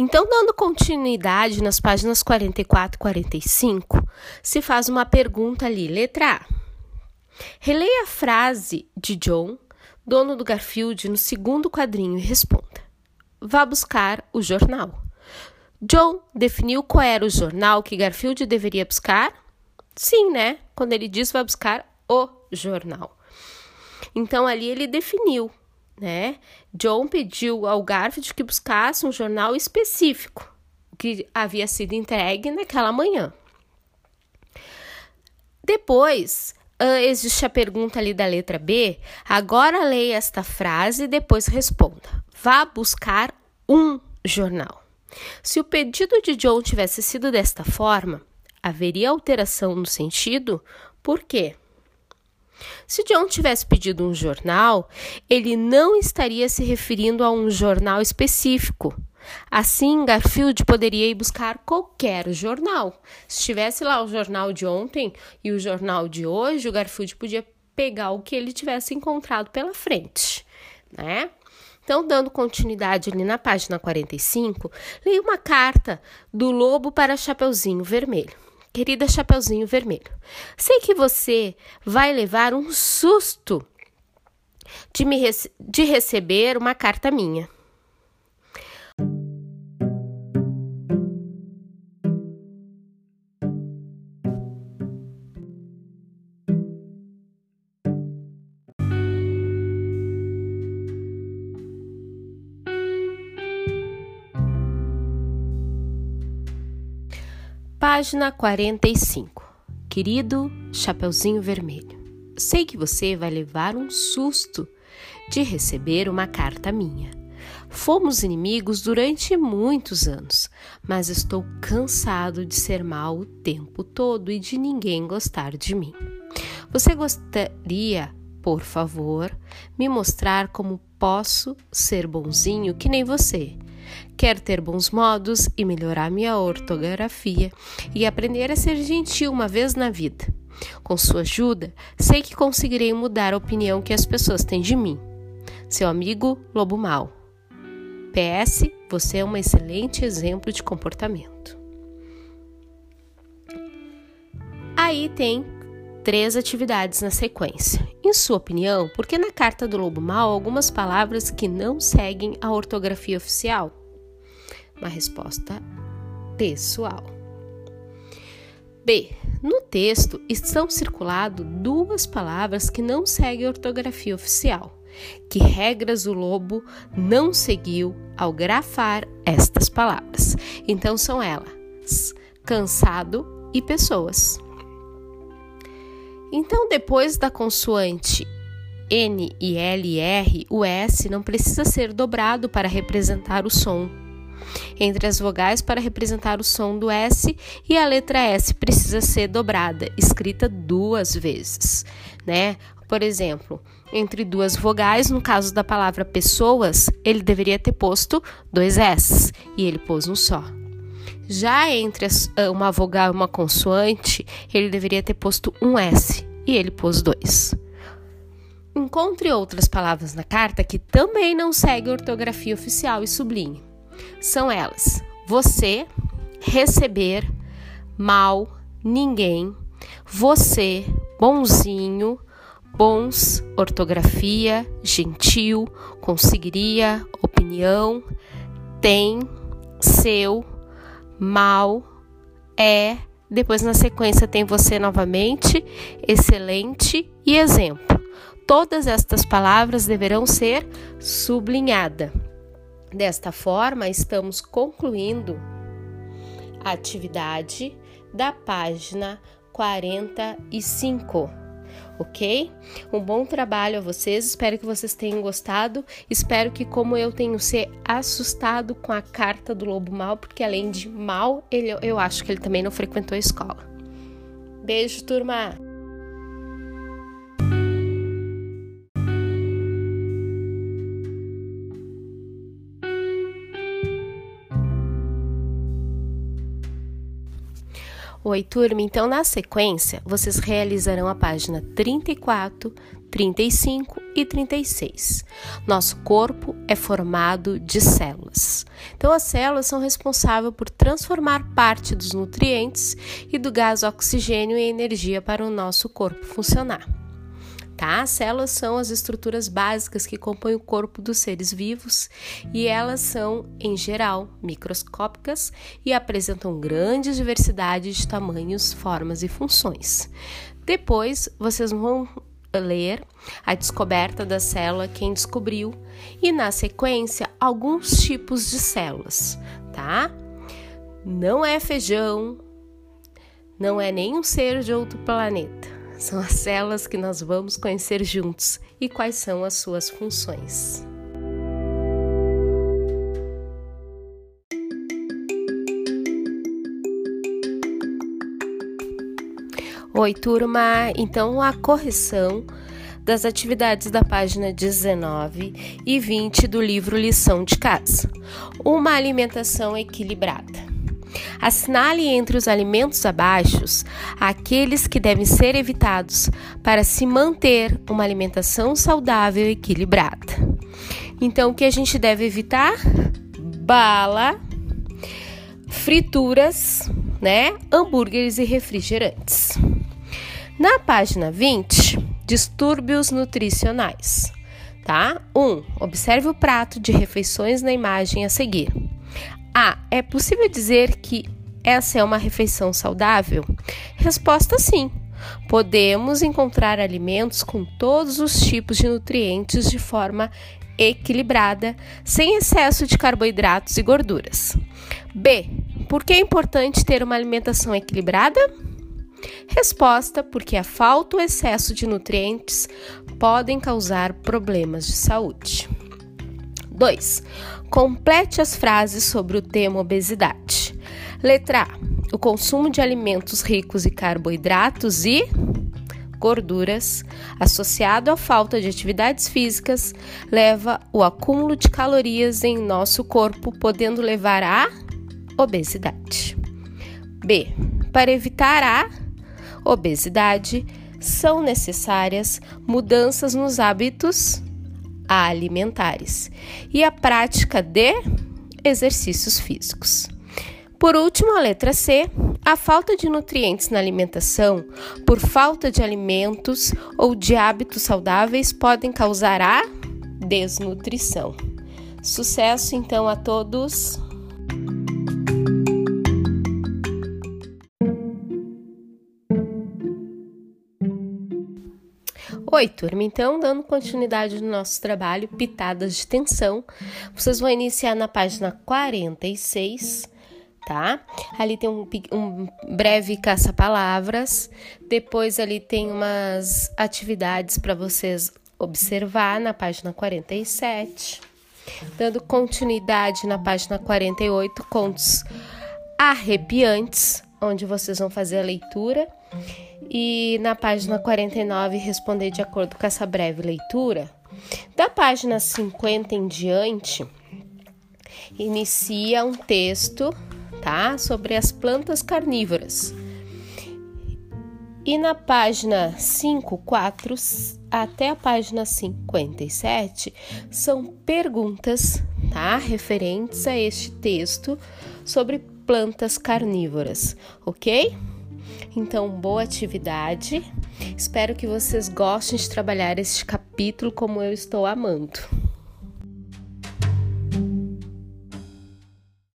Então, dando continuidade nas páginas 44 e 45, se faz uma pergunta ali. Letra A. Releia a frase de John, dono do Garfield, no segundo quadrinho e responda. Vá buscar o jornal. John definiu qual era o jornal que Garfield deveria buscar? Sim, né? Quando ele diz vai buscar o jornal. Então ali ele definiu né? John pediu ao Garfield que buscasse um jornal específico que havia sido entregue naquela manhã. Depois, uh, existe a pergunta ali da letra B. Agora leia esta frase e depois responda. Vá buscar um jornal. Se o pedido de John tivesse sido desta forma, haveria alteração no sentido? Por quê? Se John tivesse pedido um jornal, ele não estaria se referindo a um jornal específico. Assim, Garfield poderia ir buscar qualquer jornal. Se tivesse lá o jornal de ontem e o jornal de hoje, o Garfield podia pegar o que ele tivesse encontrado pela frente, né? Então, dando continuidade ali na página 45, leia uma carta do lobo para Chapeuzinho Vermelho. Querida Chapeuzinho Vermelho, sei que você vai levar um susto de, me de receber uma carta minha. Página 45. Querido Chapeuzinho Vermelho, sei que você vai levar um susto de receber uma carta minha. Fomos inimigos durante muitos anos, mas estou cansado de ser mal o tempo todo e de ninguém gostar de mim. Você gostaria, por favor, me mostrar como posso ser bonzinho que nem você? Quero ter bons modos e melhorar minha ortografia e aprender a ser gentil uma vez na vida. Com sua ajuda, sei que conseguirei mudar a opinião que as pessoas têm de mim. Seu amigo Lobo Mal. PS, você é um excelente exemplo de comportamento. Aí tem três atividades na sequência. Em sua opinião, por que na carta do Lobo Mal algumas palavras que não seguem a ortografia oficial? Uma resposta pessoal. B. No texto estão circulado duas palavras que não seguem a ortografia oficial. Que regras o lobo não seguiu ao grafar estas palavras? Então são elas: cansado e pessoas. Então, depois da consoante N e L e R, o S não precisa ser dobrado para representar o som. Entre as vogais para representar o som do S e a letra S precisa ser dobrada, escrita duas vezes, né? Por exemplo, entre duas vogais, no caso da palavra pessoas, ele deveria ter posto dois S e ele pôs um só. Já entre ah, uma vogal e uma consoante, ele deveria ter posto um S e ele pôs dois. Encontre outras palavras na carta que também não seguem ortografia oficial e sublinhe. São elas: você, receber, mal, ninguém, você, bonzinho, bons, ortografia, gentil, conseguiria, opinião, tem, seu, mal, é, depois na sequência tem você novamente, excelente e exemplo. Todas estas palavras deverão ser sublinhadas. Desta forma, estamos concluindo a atividade da página 45 ok? Um bom trabalho a vocês, espero que vocês tenham gostado. Espero que, como eu tenho se assustado com a carta do lobo mal, porque além de mal, ele, eu acho que ele também não frequentou a escola. Beijo, turma! Oi, turma. Então, na sequência, vocês realizarão a página 34, 35 e 36. Nosso corpo é formado de células. Então, as células são responsáveis por transformar parte dos nutrientes e do gás oxigênio em energia para o nosso corpo funcionar. Tá? As células são as estruturas básicas que compõem o corpo dos seres vivos e elas são, em geral, microscópicas e apresentam grande diversidade de tamanhos, formas e funções. Depois vocês vão ler a descoberta da célula, quem descobriu, e na sequência alguns tipos de células, tá? Não é feijão, não é nenhum ser de outro planeta. São as células que nós vamos conhecer juntos e quais são as suas funções. Oi, turma! Então, a correção das atividades da página 19 e 20 do livro Lição de Casa. Uma alimentação equilibrada. Assinale entre os alimentos abaixo aqueles que devem ser evitados para se manter uma alimentação saudável e equilibrada. Então, o que a gente deve evitar? Bala, frituras, né? Hambúrgueres e refrigerantes. Na página 20, distúrbios nutricionais. Tá? 1. Um, observe o prato de refeições na imagem a seguir. A. É possível dizer que essa é uma refeição saudável? Resposta sim. Podemos encontrar alimentos com todos os tipos de nutrientes de forma equilibrada, sem excesso de carboidratos e gorduras. B. Por que é importante ter uma alimentação equilibrada? Resposta: porque a falta ou excesso de nutrientes podem causar problemas de saúde. 2. Complete as frases sobre o tema obesidade. Letra A: o consumo de alimentos ricos em carboidratos e gorduras, associado à falta de atividades físicas, leva o acúmulo de calorias em nosso corpo, podendo levar à obesidade. B. Para evitar a obesidade, são necessárias mudanças nos hábitos alimentares e a prática de exercícios físicos. Por último, a letra C, a falta de nutrientes na alimentação por falta de alimentos ou de hábitos saudáveis podem causar a desnutrição. Sucesso então a todos! Oi, turma. Então, dando continuidade no nosso trabalho, pitadas de tensão, vocês vão iniciar na página 46, tá? Ali tem um, um breve caça-palavras, depois ali tem umas atividades para vocês observar na página 47. Dando continuidade na página 48, contos arrepiantes, onde vocês vão fazer a leitura e na página 49 responder de acordo com essa breve leitura. Da página 50 em diante, inicia um texto, tá? Sobre as plantas carnívoras. E na página 5, 4 até a página 57 são perguntas, tá? Referentes a este texto sobre plantas carnívoras, ok? Então, boa atividade. Espero que vocês gostem de trabalhar este capítulo como eu estou amando.